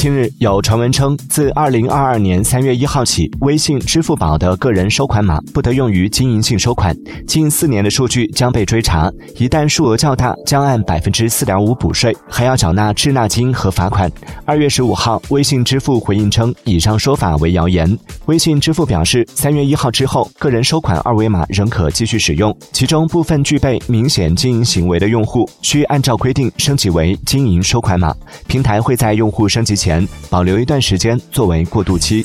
近日有传闻称，自二零二二年三月一号起，微信、支付宝的个人收款码不得用于经营性收款，近四年的数据将被追查，一旦数额较大，将按百分之四点五补税，还要缴纳滞纳金和罚款。二月十五号，微信支付回应称，以上说法为谣言。微信支付表示，三月一号之后，个人收款二维码仍可继续使用，其中部分具备明显经营行为的用户，需按照规定升级为经营收款码，平台会在用户升级前。保留一段时间作为过渡期。